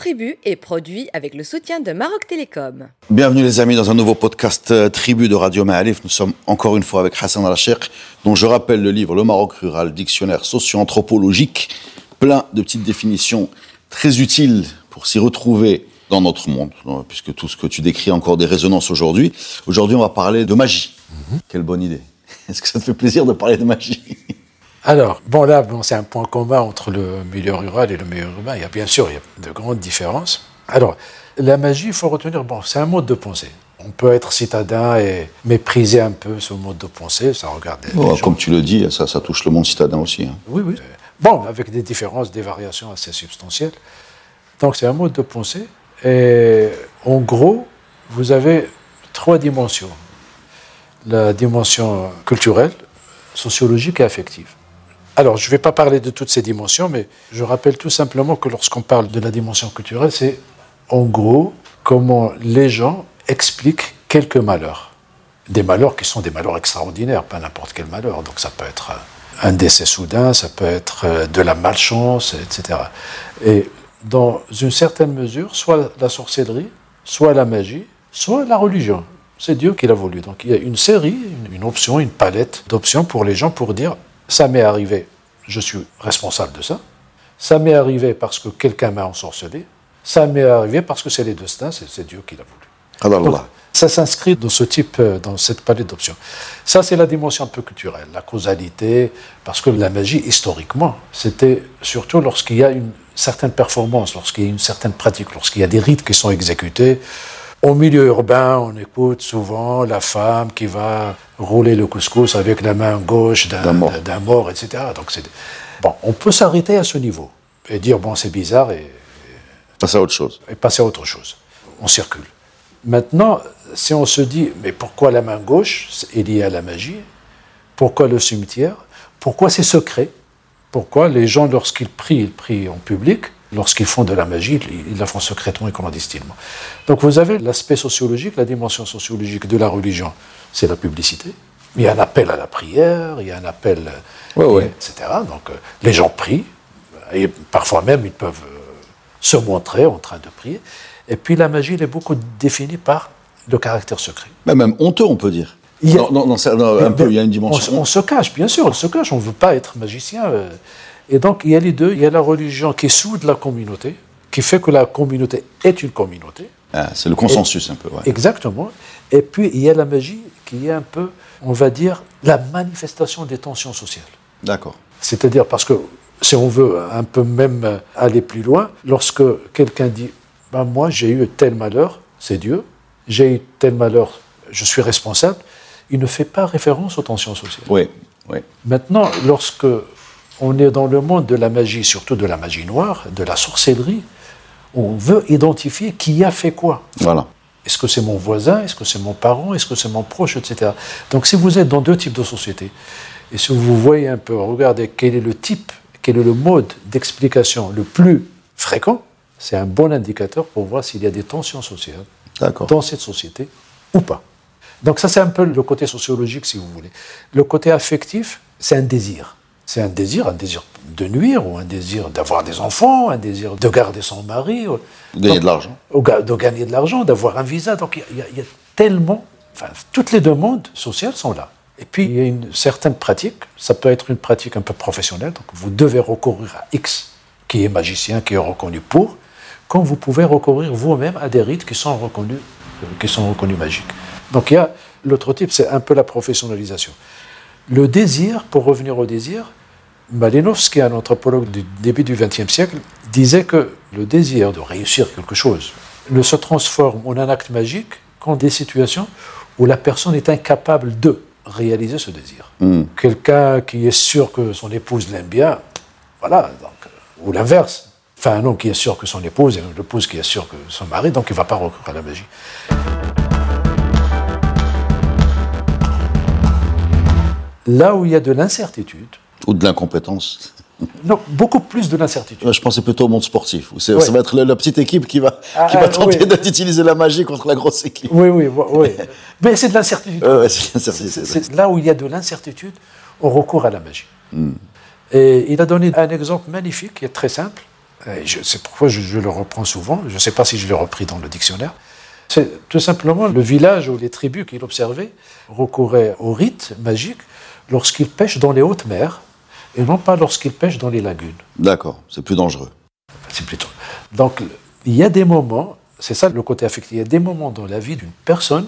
Tribu est produit avec le soutien de Maroc Télécom. Bienvenue les amis dans un nouveau podcast euh, Tribu de Radio Ma'alif. Nous sommes encore une fois avec Hassan Al-Sheikh, dont je rappelle le livre Le Maroc rural, dictionnaire socio-anthropologique, plein de petites définitions très utiles pour s'y retrouver dans notre monde, puisque tout ce que tu décris a encore des résonances aujourd'hui. Aujourd'hui, on va parler de magie. Mhm. Quelle bonne idée. Est-ce que ça te fait plaisir de parler de magie? Alors, bon là, bon, c'est un point commun entre le milieu rural et le milieu urbain. Il y a bien sûr il y a de grandes différences. Alors, la magie, il faut retenir, bon, c'est un mode de pensée. On peut être citadin et mépriser un peu ce mode de pensée, ça regarde. Comme tu le dis, ça, ça touche le monde citadin aussi. Hein. Oui, oui. Bon, avec des différences, des variations assez substantielles. Donc, c'est un mode de pensée. Et en gros, vous avez trois dimensions la dimension culturelle, sociologique et affective. Alors, je ne vais pas parler de toutes ces dimensions, mais je rappelle tout simplement que lorsqu'on parle de la dimension culturelle, c'est en gros comment les gens expliquent quelques malheurs. Des malheurs qui sont des malheurs extraordinaires, pas n'importe quel malheur. Donc ça peut être un décès soudain, ça peut être euh, de la malchance, etc. Et dans une certaine mesure, soit la sorcellerie, soit la magie, soit la religion. C'est Dieu qui l'a voulu. Donc il y a une série, une option, une palette d'options pour les gens pour dire ça m'est arrivé, je suis responsable de ça. Ça m'est arrivé parce que quelqu'un m'a ensorcelé. Ça m'est arrivé parce que c'est les destins, c'est Dieu qui l'a voulu. Donc, ça s'inscrit dans ce type, euh, dans cette palette d'options. Ça, c'est la dimension un peu culturelle, la causalité, parce que la magie, historiquement, c'était surtout lorsqu'il y a une certaine performance, lorsqu'il y a une certaine pratique, lorsqu'il y a des rites qui sont exécutés. Au milieu urbain, on écoute souvent la femme qui va rouler le couscous avec la main gauche d'un mort. etc. Donc bon, on peut s'arrêter à ce niveau et dire bon c'est bizarre et passer à autre chose. Et passer à autre chose. On circule. Maintenant, si on se dit mais pourquoi la main gauche est liée à la magie? Pourquoi le cimetière? Pourquoi c'est secret? Pourquoi les gens lorsqu'ils prient, ils prient en public lorsqu'ils font de la magie, ils la font secrètement et clandestinement. Donc vous avez l'aspect sociologique, la dimension sociologique de la religion, c'est la publicité. Il y a un appel à la prière, il y a un appel, etc. Donc euh, les gens prient, et parfois même ils peuvent euh, se montrer en train de prier. Et puis la magie, elle est beaucoup définie par le caractère secret. Mais même honteux, on peut dire. Il y a, un peu, il y a une dimension. On, se cache, bien sûr, on se cache, on ne veut pas être magicien. Et donc, il y a les deux. Il y a la religion qui soude la communauté, qui fait que la communauté est une communauté. Ah, c'est le consensus un peu. Ouais. Exactement. Et puis, il y a la magie qui est un peu, on va dire, la manifestation des tensions sociales. D'accord. C'est-à-dire parce que, si on veut un peu même aller plus loin, lorsque quelqu'un dit ben Moi, j'ai eu tel malheur, c'est Dieu, j'ai eu tel malheur, je suis responsable, il ne fait pas référence aux tensions sociales. Oui, oui. Maintenant, lorsque on est dans le monde de la magie, surtout de la magie noire, de la sorcellerie. On veut identifier qui a fait quoi. Voilà. Est-ce que c'est mon voisin? Est-ce que c'est mon parent? Est-ce que c'est mon proche Etc. Donc si vous êtes dans deux types de sociétés, et si vous voyez un peu, regardez quel est le type, quel est le mode d'explication le plus fréquent, c'est un bon indicateur pour voir s'il y a des tensions sociales dans cette société ou pas. Donc ça c'est un peu le côté sociologique si vous voulez. Le côté affectif, c'est un désir. C'est un désir, un désir de nuire, ou un désir d'avoir des enfants, un désir de garder son mari. De gagner de l'argent. De gagner de l'argent, d'avoir un visa. Donc il y, a tellement. Enfin, toutes les demandes sociales sont là. Et puis il y a une certaine pratique, ça peut être une pratique un peu professionnelle, donc vous devez recourir à X, qui est magicien, qui est reconnu pour, quand vous pouvez recourir vous-même à des rites qui sont reconnus, euh, qui sont reconnus magiques. Donc il y a l'autre type, c'est un peu la professionnalisation. Le désir, pour revenir au désir, Malinowski, un anthropologue du début du XXe siècle, disait que le désir de réussir quelque chose ne se transforme en un acte magique qu'en des situations où la personne est incapable de réaliser ce désir. Hmm. Quelqu'un qui est sûr que son épouse l'aime bien, voilà, donc, ou l'inverse. Enfin, un homme qui est sûr que son épouse et une épouse qui est sûr que son mari, donc il ne va pas recourir à la magie. Là où il y a de l'incertitude, ou de l'incompétence non, beaucoup plus de l'incertitude. Je pensais plutôt au monde sportif. Ça va être la, petite équipe qui va, ah, qui va ah, tenter d'utiliser la magie contre la grosse équipe. Oui, oui, oui. Mais c'est de l'incertitude. c'est là où il y a de l'incertitude, on recourt à la magie. Hmm. Et il a donné un exemple magnifique, qui est très simple. C'est pourquoi je, le reprends souvent. Je ne sais pas si je l'ai repris dans le dictionnaire. C'est tout simplement le village ou les tribus qu'il observait recouraient au rite magique lorsqu'ils pêchent dans les hautes mers et non pas lorsqu'ils pêchent dans les lagunes. D'accord, c'est plus dangereux. C'est plutôt. Donc, il y a des moments, c'est ça le côté affectif, il y a des moments dans la vie d'une personne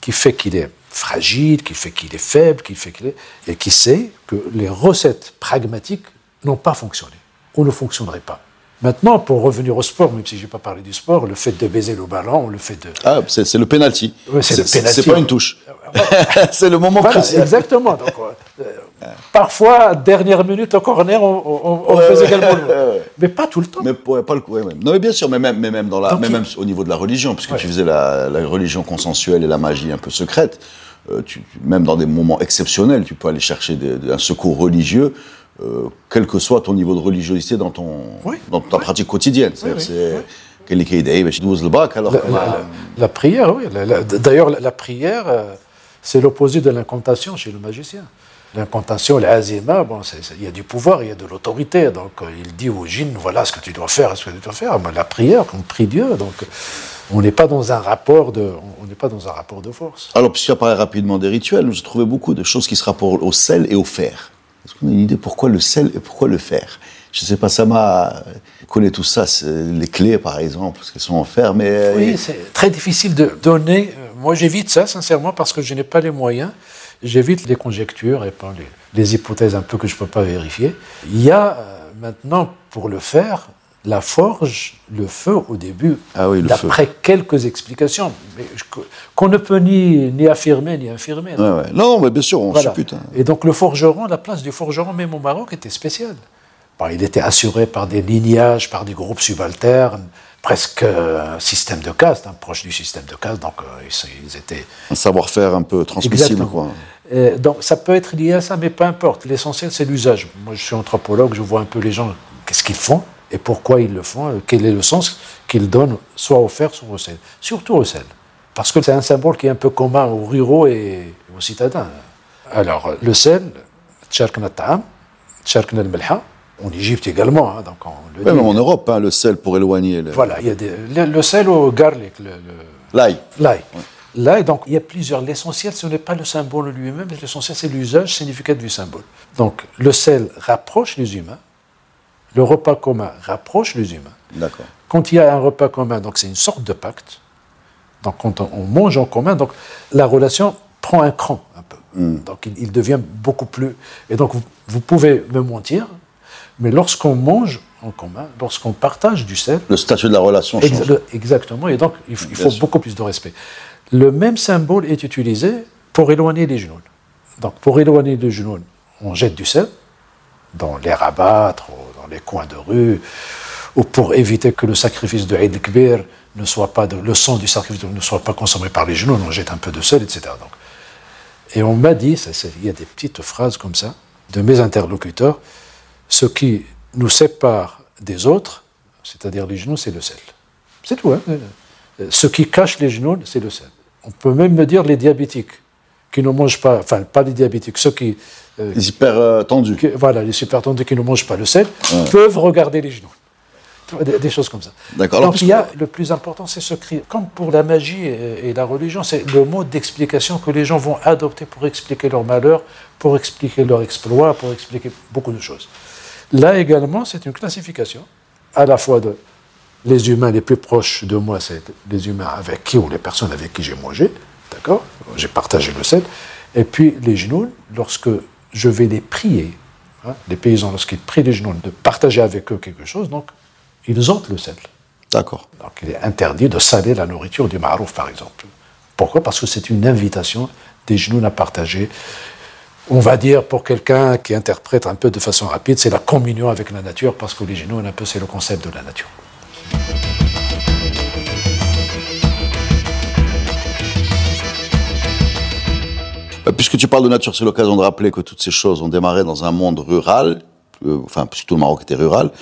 qui fait qu'il est fragile, qui fait qu'il est faible, qui fait qu'il est, et qui sait que les recettes pragmatiques n'ont pas fonctionné ou ne fonctionneraient pas. Maintenant, pour revenir au sport, même si je n'ai pas parlé du sport, le fait de baiser le ballon, le fait de... Ah, c'est le penalty. c'est le penalty. C'est pas une touche. c'est le moment voilà, Exactement. Donc, euh, parfois, dernière minute au corner, on, on, faisait également le... Mais pas tout le temps. Mais pas le coup. Non, mais bien sûr, mais même, mais même, dans la, même au niveau de la religion, puisque tu faisais la, religion consensuelle et la magie un peu secrète, euh, tu, même dans des moments exceptionnels, tu peux aller chercher un secours religieux euh, quel que soit ton niveau de religiosité dans, ton, dans ta pratique quotidienne. C'est la, prière, oui. D'ailleurs, la, prière, euh, c'est l'opposé de l'incantation chez le magicien. L'incantation, l'azima, bon, il y a du pouvoir, il y a de l'autorité. Donc, euh, il dit au djinn, voilà ce que tu dois faire, ce que tu dois faire. Mais la prière, on prie Dieu, donc on n'est pas dans un rapport de, on n'est pas dans un rapport de force. Alors, puisque tu as rapidement des rituels, j'ai trouvé beaucoup de choses qui se rapportent au sel et au fer. Est-ce qu'on a une idée pourquoi le sel et pourquoi le fer? Je ne sais pas, ça m'a collé tout ça, les clés par exemple, parce qu'elles sont en fer, mais... Euh, oui, c'est très difficile de donner. Moi j'évite ça sincèrement parce que je n'ai pas les moyens. J'évite les conjectures et pas les, hypothèses un peu que je ne peux pas vérifier. Il y a euh, maintenant pour le fer la forge, le feu au début, ah d'après quelques explications, qu'on ne peut ni, ni affirmer ni infirmer. Non, mais bien sûr, on voilà. suppute. Hein. Et donc le forgeron, la place du forgeron, même au Maroc, était spéciale. il était assuré par des lignages, par des groupes subalternes, presque un système de caste, hein, proche du système de caste, donc euh, ils, étaient... Un savoir-faire un peu transmissible, quoi. donc ça peut être lié à ça, mais peu importe. L'essentiel, c'est l'usage. Moi, je suis anthropologue, je vois un peu les gens, qu'est-ce qu'ils font et pourquoi ils le font, euh, quel est le sens qu'ils donnent, soit au fer, soit au sel. Surtout au sel. Parce que c'est un symbole qui est un peu commun aux ruraux et aux citadins. Alors, le sel, tcharkna ta'am, tcharkna al en Égypte également. Hein, donc on le même en Europe, hein, le sel pour éloigner. Le... Voilà, il y a le, sel au garlic. L'ail. L'ail. L'ail, donc il y a plusieurs. L'essentiel, ce n'est pas le symbole lui-même, mais l'essentiel, c'est l'usage significatif du symbole. Donc le sel rapproche les humains, le repas commun rapproche les humains. D'accord. Quand il y a un repas commun, donc c'est une sorte de pacte. Donc quand on mange en commun, donc la relation prend un cran un peu. Hmm. Donc il, devient beaucoup plus. Et donc vous, pouvez me mentir, mais lorsqu'on mange en commun, lorsqu'on partage du sel. Le statut de la relation change. exactement. Et donc il, faut beaucoup plus de respect. Le même symbole est utilisé pour éloigner les genoux. Donc pour éloigner les genoux, on jette du sel dans les rabattre, dans les coins de rue, ou pour éviter que le sacrifice de Eid Kbir ne soit pas, de, le sang du sacrifice ne soit pas consommé par les genoux, on jette un peu de sel, etc. Donc. Et on m'a dit, il y a des petites phrases comme ça, de mes interlocuteurs, ce qui nous sépare des autres, c'est-à-dire les genoux, c'est le sel. C'est tout. Hein ce qui cache les genoux, c'est le sel. On peut même me dire les diabétiques, qui ne mangent pas, enfin pas les diabétiques, ceux qui euh, les hyper euh, tendus. voilà, les super tendus qui ne mangent pas le sel peuvent regarder les genoux. Des, choses comme ça. D'accord. Donc il y a, le plus important, c'est ce cri. Comme pour la magie et, la religion, c'est le mode d'explication que les gens vont adopter pour expliquer leur malheur, pour expliquer leur exploit, pour expliquer beaucoup de choses. Là également, c'est une classification, à la fois de les humains les plus proches de moi, c'est les humains avec qui ou les personnes avec qui j'ai mangé, d'accord J'ai partagé le sel. Et puis les genoux, lorsque je vais les prier. Hein, les paysans, lorsqu'ils prient les genoux, de partager avec eux quelque chose, donc ils ôtent le sel. D'accord. Donc il est interdit de saler la nourriture du marouf, par exemple. Pourquoi? Parce que c'est une invitation des genoux à partager. On va dire, pour quelqu'un qui interprète un peu de façon rapide, c'est la communion avec la nature, parce genoux, un peu, c'est le concept de la nature. Euh, puisque tu parles de nature, c'est l'occasion de rappeler que toutes ces choses ont démarré dans un monde rural, euh, enfin, puisque tout le Maroc était rural,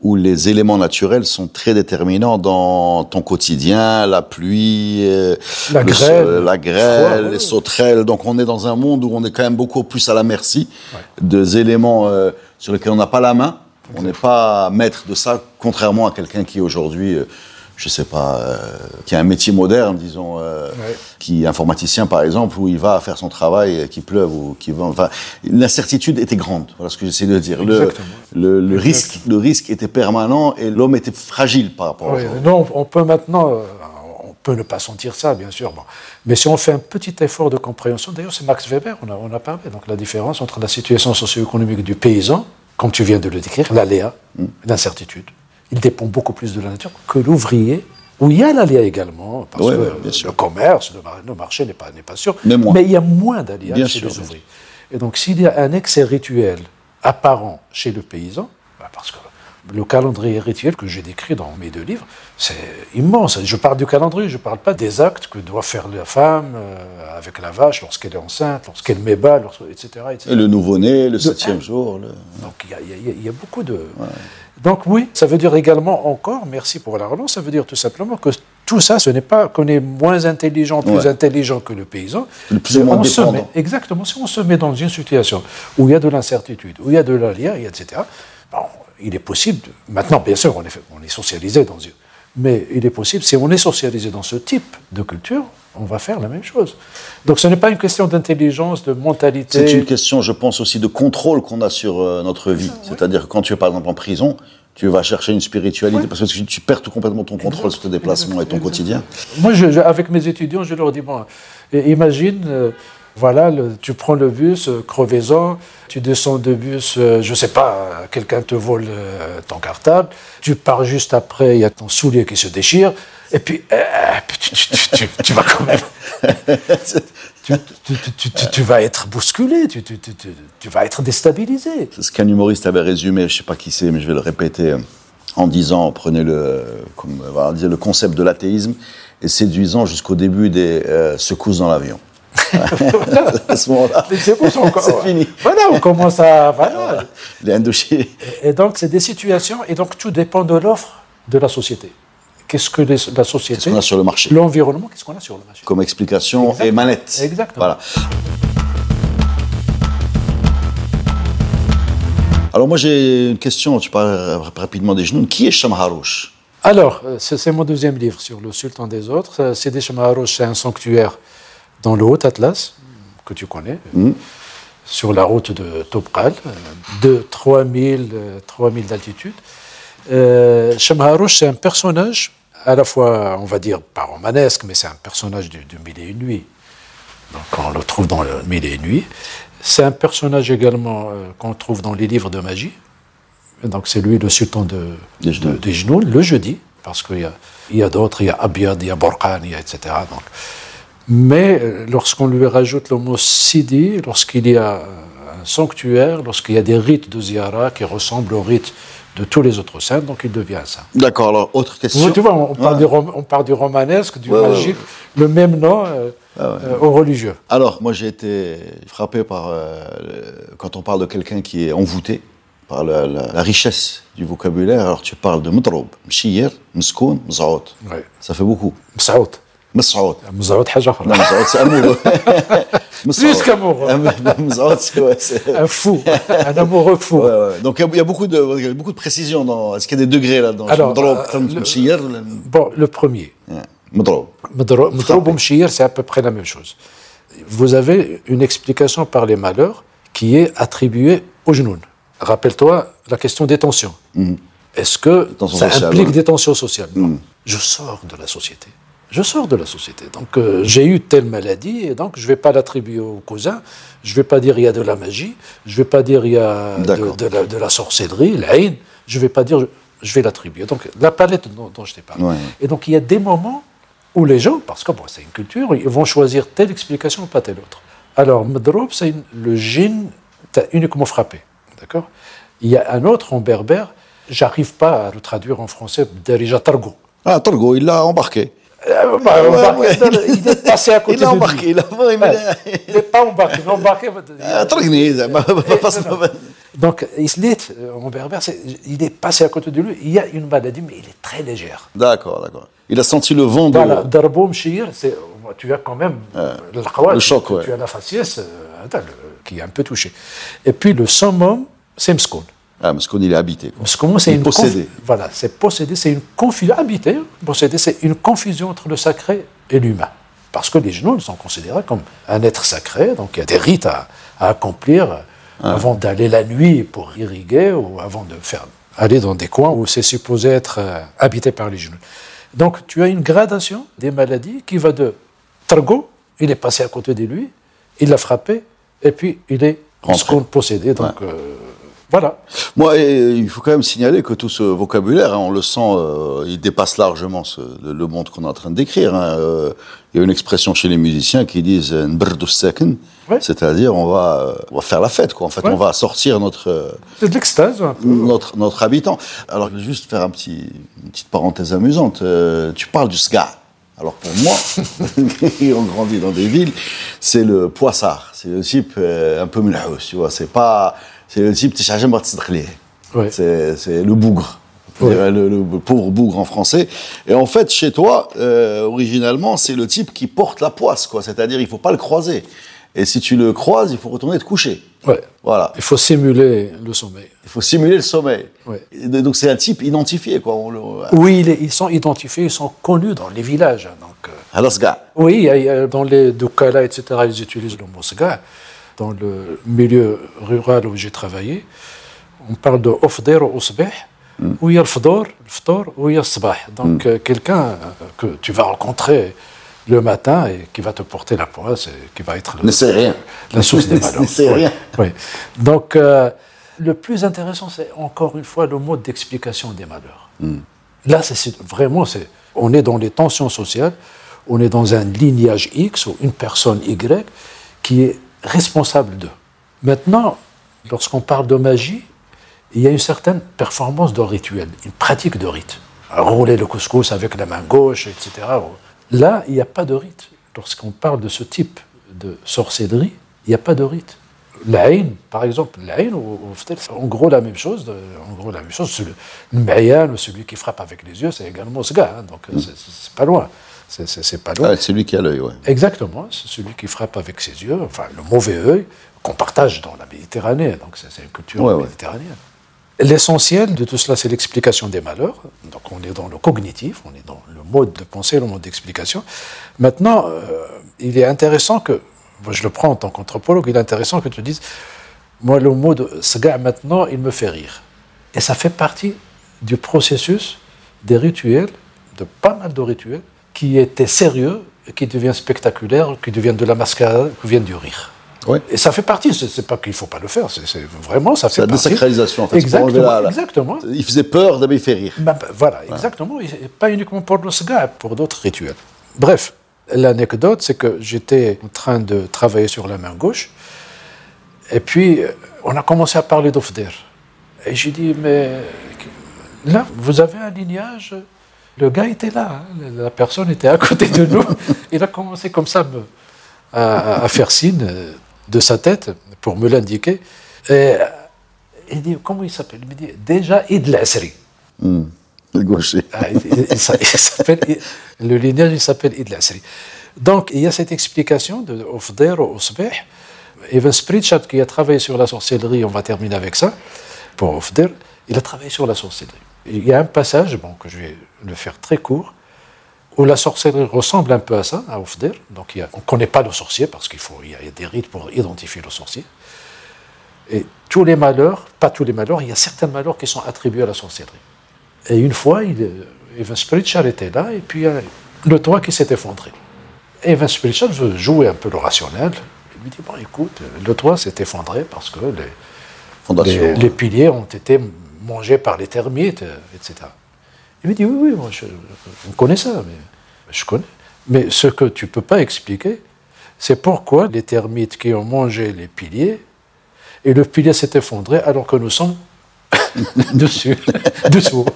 où les éléments naturels sont très déterminants dans ton quotidien, la pluie, euh, la, grêle, la grêle, les sauterelles. Donc on est dans un monde où on est quand même beaucoup plus à la merci des éléments sur lesquels on n'a pas la main. On n'est pas maître de ça, contrairement à quelqu'un qui aujourd'hui, euh, je sais pas, euh, qui a un métier moderne, disons, euh, Ouais. qui est informaticien par exemple, où il va faire son travail, euh, qu'il pleuve ou qu'il va. Enfin, l'incertitude était grande. Voilà ce que j'essaie de dire. Le, Exactement. le, le Exactement. risque, le risque était permanent et l'homme était fragile par rapport. à Oui, aujourd'hui. non, on peut maintenant, euh, on peut ne pas sentir ça, bien sûr. Bon. Mais si on fait un petit effort de compréhension, d'ailleurs, c'est Max Weber, on a, on a parlé, donc la différence entre la situation socio-économique du paysan, comme tu viens de le décrire, l'aléa, l'incertitude. Il dépend beaucoup plus de la nature que l'ouvrier, où il y a l'aléa également, parce Ouais, que ouais, bien sûr. le commerce, le, mar- le marché n'est pas, pas sûr, Mais il y a moins d'aléas chez sûr, les ouvriers. Et donc, s'il y a un excès rituel apparent chez le paysan, bah, parce que le calendrier rituel que j'ai décrit dans mes deux livres, c'est immense. Je parle du calendrier, je ne parle pas des actes que doit faire la femme euh, avec la vache lorsqu'elle est enceinte, lorsqu'elle met bas, lorsque- etc., etc. Et le nouveau-né, le septième jour. le- Donc il y a, y y beaucoup de... Donc oui, ça veut dire également encore, merci pour la relance, ça veut dire tout simplement que tout ça, ce n'est pas qu'on est moins intelligent, plus Ouais. intelligent que le paysan. Le plus on se met, exactement, si on se met dans une situation où il y a de l'incertitude, où il y a de l'aléa, et etc., bon, il est possible, maintenant bien sûr on est, fait- on est socialisé dans une... Mais il est possible, si on est socialisé dans ce type de culture, on va faire la même chose. Donc ce n'est pas une question d'intelligence, de mentalité. C'est une question, je pense, aussi de contrôle qu'on a sur euh, notre vie. C'est-à-dire que quand tu es, par exemple, en prison, tu vas chercher une spiritualité parce que tu, tu perds tout complètement ton contrôle sur tes déplacements et ton quotidien. Moi, je- je- avec mes étudiants, je leur dis bon, imagine, euh, voilà, le- tu prends le bus euh, crevaison, tu descends de bus, euh, je sais pas, quelqu'un te vole euh, ton cartable, tu pars juste après, il y a ton soulier qui se déchire, et puis, euh, tu, tu- tu- tu- tu vas quand même. tu, vas être bousculé, tu, vas être déstabilisé. C'est ce qu'un humoriste avait résumé, je sais pas qui c'est, mais je vais le répéter, en disant, prenez le, comme, voilà, le concept de l'athéisme, et séduisant jusqu'au début des euh, secousses dans l'avion. À ce moment-là, C'est fini. Voilà, on commence à. Voilà. Les Indochines. Et donc, c'est des situations, et donc tout dépend de l'offre de la société. Qu'est-ce que les- la société, Qu'est-ce qu'on a sur le marché? L'environnement, qu'est-ce qu'on a sur le marché? Comme explication et manette. Exactement. Voilà. Alors moi j'ai une question, tu parles rapidement des genoux. Qui est Shamharouch Alors, euh, c'est mon deuxième livre sur le sultan des autres. Euh, C'est des Shamaharosh, c'est un sanctuaire dans le Haut-Atlas, que tu connais, euh, sur la route de Topkal, de 3000, euh, 3000 d'altitude. Euh, c'est un personnage, à la fois, on va dire, pas romanesque, mais c'est un personnage du, du Mille et une nuits. Donc, on le trouve dans le Mille et une nuits. C'est un personnage également euh, qu'on trouve dans les livres de magie. Donc, c'est lui le sultan de, Des Genoux. de- des genoux, le jeudi, parce qu'il y a, d'autres, il y a Abiad, il y a a etc. Donc, mais euh, lorsqu'on lui rajoute le mot Sidi, lorsqu'il y a euh, un sanctuaire, lorsqu'il y a des rites de Ziyara qui ressemblent aux rites de tous les autres saints, donc il devient ça. D'accord, alors autre question. Tu vois, on parle, Ouais. du, rom- on parle du romanesque, du Ouais, ouais, magique, le même nom euh, euh, aux religieux. Alors moi j'ai été frappé par, euh, quand on parle de quelqu'un qui est envoûté, par la, la- la richesse du vocabulaire. Alors tu parles de Mudrob, Mshir, Mskoun, Mzaout. Ça fait beaucoup. Mzaout. Msaoud حاجة أخرى. Non, Mzaout c'est amoureux. Plus qu'amoureux. Mzaout c'est... ouais, c'est- Un fou, un amoureux fou. Ouais, ouais. Donc il y a- il y, a beaucoup de, il y a beaucoup de précision dans. Est-ce qu'il y a des degrés là-dedans Alors, Mdrob, euh, le- Mshir, Bon, le premier. Mdrob. Mdro- Mdrob ou Mshir, c'est à peu près la même chose. Vous avez une explication par les malheurs qui est attribuée au genoun. Rappelle-toi la question des tensions. Est-ce que Tensions ça sociales, implique ouais. des tensions sociales Non. Je sors de la société. Je sors de la société. Donc euh, j'ai eu telle maladie et donc je ne vais pas l'attribuer au cousin. Je ne vais pas dire il y a de la magie. Je ne vais pas dire il y a de, la, de la sorcellerie, l'aïn. Je ne vais pas dire, je, je vais l'attribuer. Donc la palette dont, dont je t'ai parlé. Ouais. Et donc il y a des moments où les gens, parce que bon, c'est une culture, ils vont choisir telle explication ou pas telle autre. Alors, Mdrob, c'est le djinn uniquement frappé. D'accord? Il y a un autre en berbère, j'arrive pas à le traduire en français, Darija Targo. Ah, Torgo, il l'a embarqué. Euh, bah, Ouais, embarqué ouais. dans le- il est passé à côté Il l'a de embarqué, pas embarqué. L'embarqué, Ah, va pas se- donc, Islit, euh, en berbère, il est passé à côté de lui. Il y a une maladie, mais il est très légère. D'accord, d'accord. Il a senti le vent de. Voilà, Darbo Mshir, c'est, tu as quand même le le choc, tu, as la faciès euh, qui est un peu touché. Et puis le summum, c'est Mskoun. Ah, parce qu'on il est habité. Quoi. Parce que c'est une possédé. conf- Voilà, c'est possédé, c'est une confusion. Habité, hein, possédé, c'est une confusion entre le sacré et l'humain. Parce que les genoux sont considérés comme un être sacré, donc il y a des rites à, à accomplir euh, avant d'aller la nuit pour irriguer ou avant de faire aller dans des coins où c'est supposé être euh, habité par les genoux. Donc tu as une gradation des maladies qui va de Targo, il est passé à côté de lui, il l'a frappé, et puis il est Rentré. ce qu'on possédait. Donc euh, voilà. Moi, et, il faut quand même signaler que tout ce vocabulaire, hein, on le sent, euh, il dépasse largement ce- le, le monde qu'on est en train de décrire. hein. Euh, il y a une expression chez les musiciens qui disent euh, "Nbrdu second", Ouais. c'est-à-dire on va, on va faire la fête. Quoi. En fait, Ouais. on va sortir notre, C'est de l'extase. notre, notre habitant. Alors, je vais juste faire un petit, une petite parenthèse amusante. Euh, tu parles du sga. Alors pour moi, qui ont grandi dans des villes, c'est le poissard. C'est le type un peu mlahous, tu vois. C'est pas, c'est le type ouais. C'est le bougre. Le, le, pauvre bougre en français. Et en fait, chez toi, euh, originalement, c'est le type qui porte la poisse, quoi. C'est-à-dire, il faut pas le croiser. Et si tu le croises, il faut retourner te coucher. Ouais. Voilà. Il faut simuler le sommeil. Il faut simuler le sommeil. Donc c'est un type identifié, quoi. On le... Euh, oui, ils sont identifiés, ils sont connus dans les villages. Hein, donc. Euh. Alors ce gars. Oui, dans les Doukala, etc. Ils utilisent le mosga. Dans le milieu rural où j'ai travaillé, on parle de ofder ou usbeh, où il y a le fdor, le fdor, où il y a le sabah. Donc, euh, quelqu'un euh, que tu vas rencontrer le matin et qui va te porter la poisse et qui va être le- ne sait rien. la source des malheurs. Ne sait Ouais, rien. Donc, euh, le plus intéressant, c'est encore une fois le mode d'explication des malheurs. Là, c'est- c'est vraiment, c'est, on est dans les tensions sociales, on est dans un lignage X ou une personne Y qui est responsable d'eux. Maintenant, lorsqu'on parle de magie, il y a une certaine performance de rituel, une pratique de rite. Rouler le couscous avec la main gauche, etc. Là, il n'y a pas de rite. Lorsqu'on parle de ce type de sorcellerie, il n'y a pas de rite. L'Aïn, par exemple, l'Aïn, en gros la même chose. de- En gros, la même chose. Le, Mayan, celui qui frappe avec les yeux, c'est également ce gars. hein, donc, euh, c'est pas loin. C'est- pas loin. Ouais, c'est lui qui a l'œil, ouais. Exactement, c'est celui qui frappe avec ses yeux, enfin le mauvais œil qu'on partage dans la Méditerranée, donc c'est une culture Ouais, ouais. méditerranéenne. L'essentiel de tout cela, c'est l'explication des malheurs. Donc on est dans le cognitif, on est dans le mode de pensée, le mode d'explication. Maintenant, euh, il est intéressant que, moi je le prends en tant qu'anthropologue, il est intéressant que tu dises, moi le mot de ce gars maintenant, il me fait rire. Et ça fait partie du processus des rituels, de pas mal de rituels, qui étaient sérieux, qui deviennent spectaculaires, qui deviennent de la mascarade, qui viennent du rire. Ouais. Et ça fait partie, c'est c'est pas qu'il faut pas le faire, c'est c'est vraiment, ça C'est fait la partie. désacralisation, en fait. c'est Exactement, la- la- exactement. Il faisait peur, d'abord il fait rire. Ben, ben, voilà, exactement. Et pas uniquement pour le sga, pour d'autres rituels. Bref, l'anecdote, c'est que j'étais en train de travailler sur la main gauche, et puis euh, on a commencé à parler d'Ofder. Et j'ai dit, mais là, vous avez un lignage Le gars était là, hein, la personne était à côté de nous. Il a commencé comme ça me- à, à faire signe euh, de sa tête pour me l'indiquer. Et euh, il dit, comment il s'appelle? Il me dit, déjà Id Lasri. Hmm. Le gaucher. Ah, il- le lignage, il s'appelle Id Lasri. Donc, il y a cette explication de Ofder ou Osbeh. Evan Spritchat, qui a travaillé sur la sorcellerie, on va terminer avec ça, pour Ofder, il a travaillé sur la sorcellerie. Il y a un passage, bon, que je vais le faire très court, où la sorcellerie ressemble un peu à ça, à Ofder. Donc, il y a- on ne connaît pas le sorcier, parce qu'il faut, il y a il y a des rites pour identifier le sorcier. Et tous les malheurs, pas tous les malheurs, il y a certains malheurs qui sont attribués à la sorcellerie. Et une fois, il, euh, Evan Spritchard était là, et puis il y a le toit qui s'est effondré. Evan Spritchard veut jouer un peu le rationnel. Il lui dit, bon écoute, le toit s'est effondré parce que les, les piliers ont été mangés par les termites, euh, etc. Il me dit, oui, oui, moi, je, on connaît ça, mais je connais. Mais ce que tu ne peux pas expliquer, c'est pourquoi les termites qui ont mangé les piliers, et le pilier s'est effondré alors que nous sommes dessus, dessous.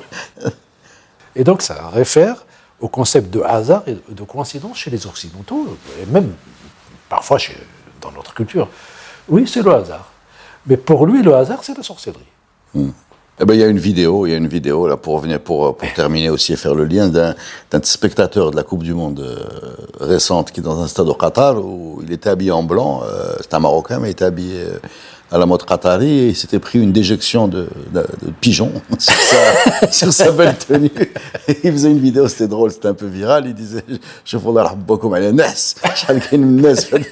Et donc ça réfère au concept de hasard et de coïncidence chez les Occidentaux, et même parfois chez, dans notre culture. Oui, c'est le hasard. Mais pour lui, le hasard, c'est la sorcellerie. Eh ben, il y a une vidéo, il y a une vidéo là pour revenir pour pour terminer aussi et faire le lien d'un d'un spectateur de la Coupe du Monde euh, récente qui est dans un stade au Qatar où il était habillé en blanc. euh, c'est un Marocain mais il était habillé euh, à la mode qatari et il s'était pris une déjection de, de, pigeon sur sa, belle tenue. Il faisait une vidéo, c'était drôle, c'était un peu viral. Il disait Je vous la rabbakoum ala nas, chalkin nas, fad.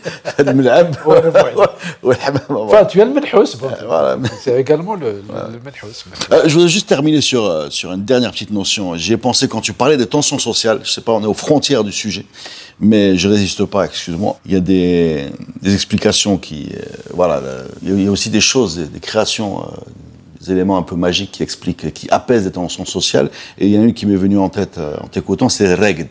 Enfin, tu as le melhous. Euh, C'est également le, euh, je voudrais juste terminer sur, euh, sur une dernière petite notion. J'y ai pensé quand tu parlais des tensions sociales. Je ne sais pas, on est aux frontières du sujet, mais je ne résiste pas, excuse-moi. Il y a des, des explications qui. Voilà, aussi des choses, des, créations, euh, des éléments un peu magiques qui expliquent, qui apaisent des tensions sociales. Et il y en a une qui m'est venue en tête euh, en t'écoutant, c'est Regd.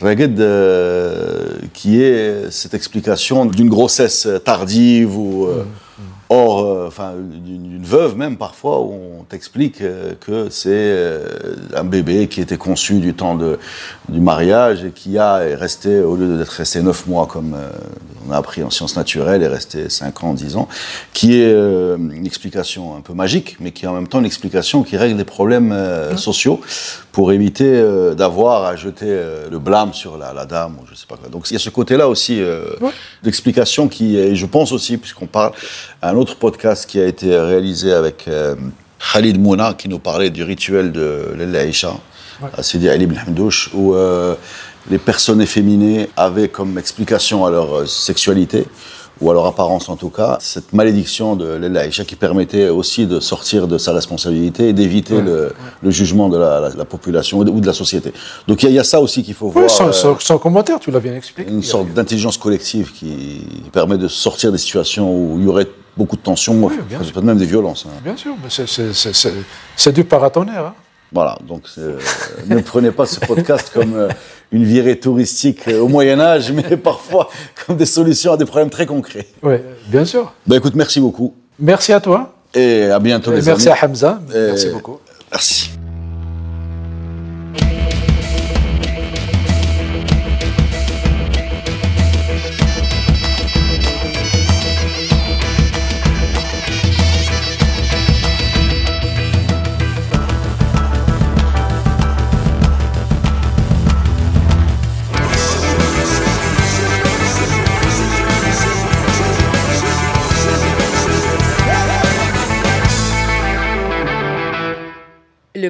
Regd, euh, qui est cette explication d'une grossesse tardive ou euh, hors, euh, enfin, d'une d'une veuve même parfois, où on t'explique euh, que c'est euh, un bébé qui était conçu du temps de, du mariage et qui a est resté, au lieu d'être resté 9 mois comme on a appris en sciences naturelles, est resté 5 ans, 10 ans, qui est une explication un peu magique, mais qui est en même temps une explication qui règle des problèmes euh, sociaux pour éviter d'avoir à jeter le blâme sur la, la dame ou je sais pas quoi. Donc il y a ce côté-là aussi d'explication qui, et je pense aussi, puisqu'on parle un autre podcast qui a été réalisé avec euh, Khalid Mouna, qui nous parlait du rituel de Lella Aïcha, à Sidi Ali ibn Hamdouche, où euh, les personnes efféminées avaient comme explication à leur euh, sexualité, ou à leur apparence en tout cas, cette malédiction de Lella Aïcha qui permettait aussi de sortir de sa responsabilité et d'éviter le, le jugement de la, la- la population ou de, la société. Donc il y, a- il y a ça aussi qu'il faut Oui, voir. sans, euh, sans- sans commentaire, tu l'as bien expliqué. une sorte d'intelligence collective qui permet de sortir des situations où il y aurait beaucoup de tensions, Oui, même des violences. hein. Bien sûr, c'est du paratonnerre. Hein. Voilà, donc euh, ne prenez pas ce podcast comme euh, une virée touristique euh, au Moyen Âge, mais parfois comme des solutions à des problèmes très concrets. Oui, bien sûr. Ben écoute, merci beaucoup Merci à toi. et à bientôt Et les merci amis. à Hamza. Et- Merci beaucoup. Merci.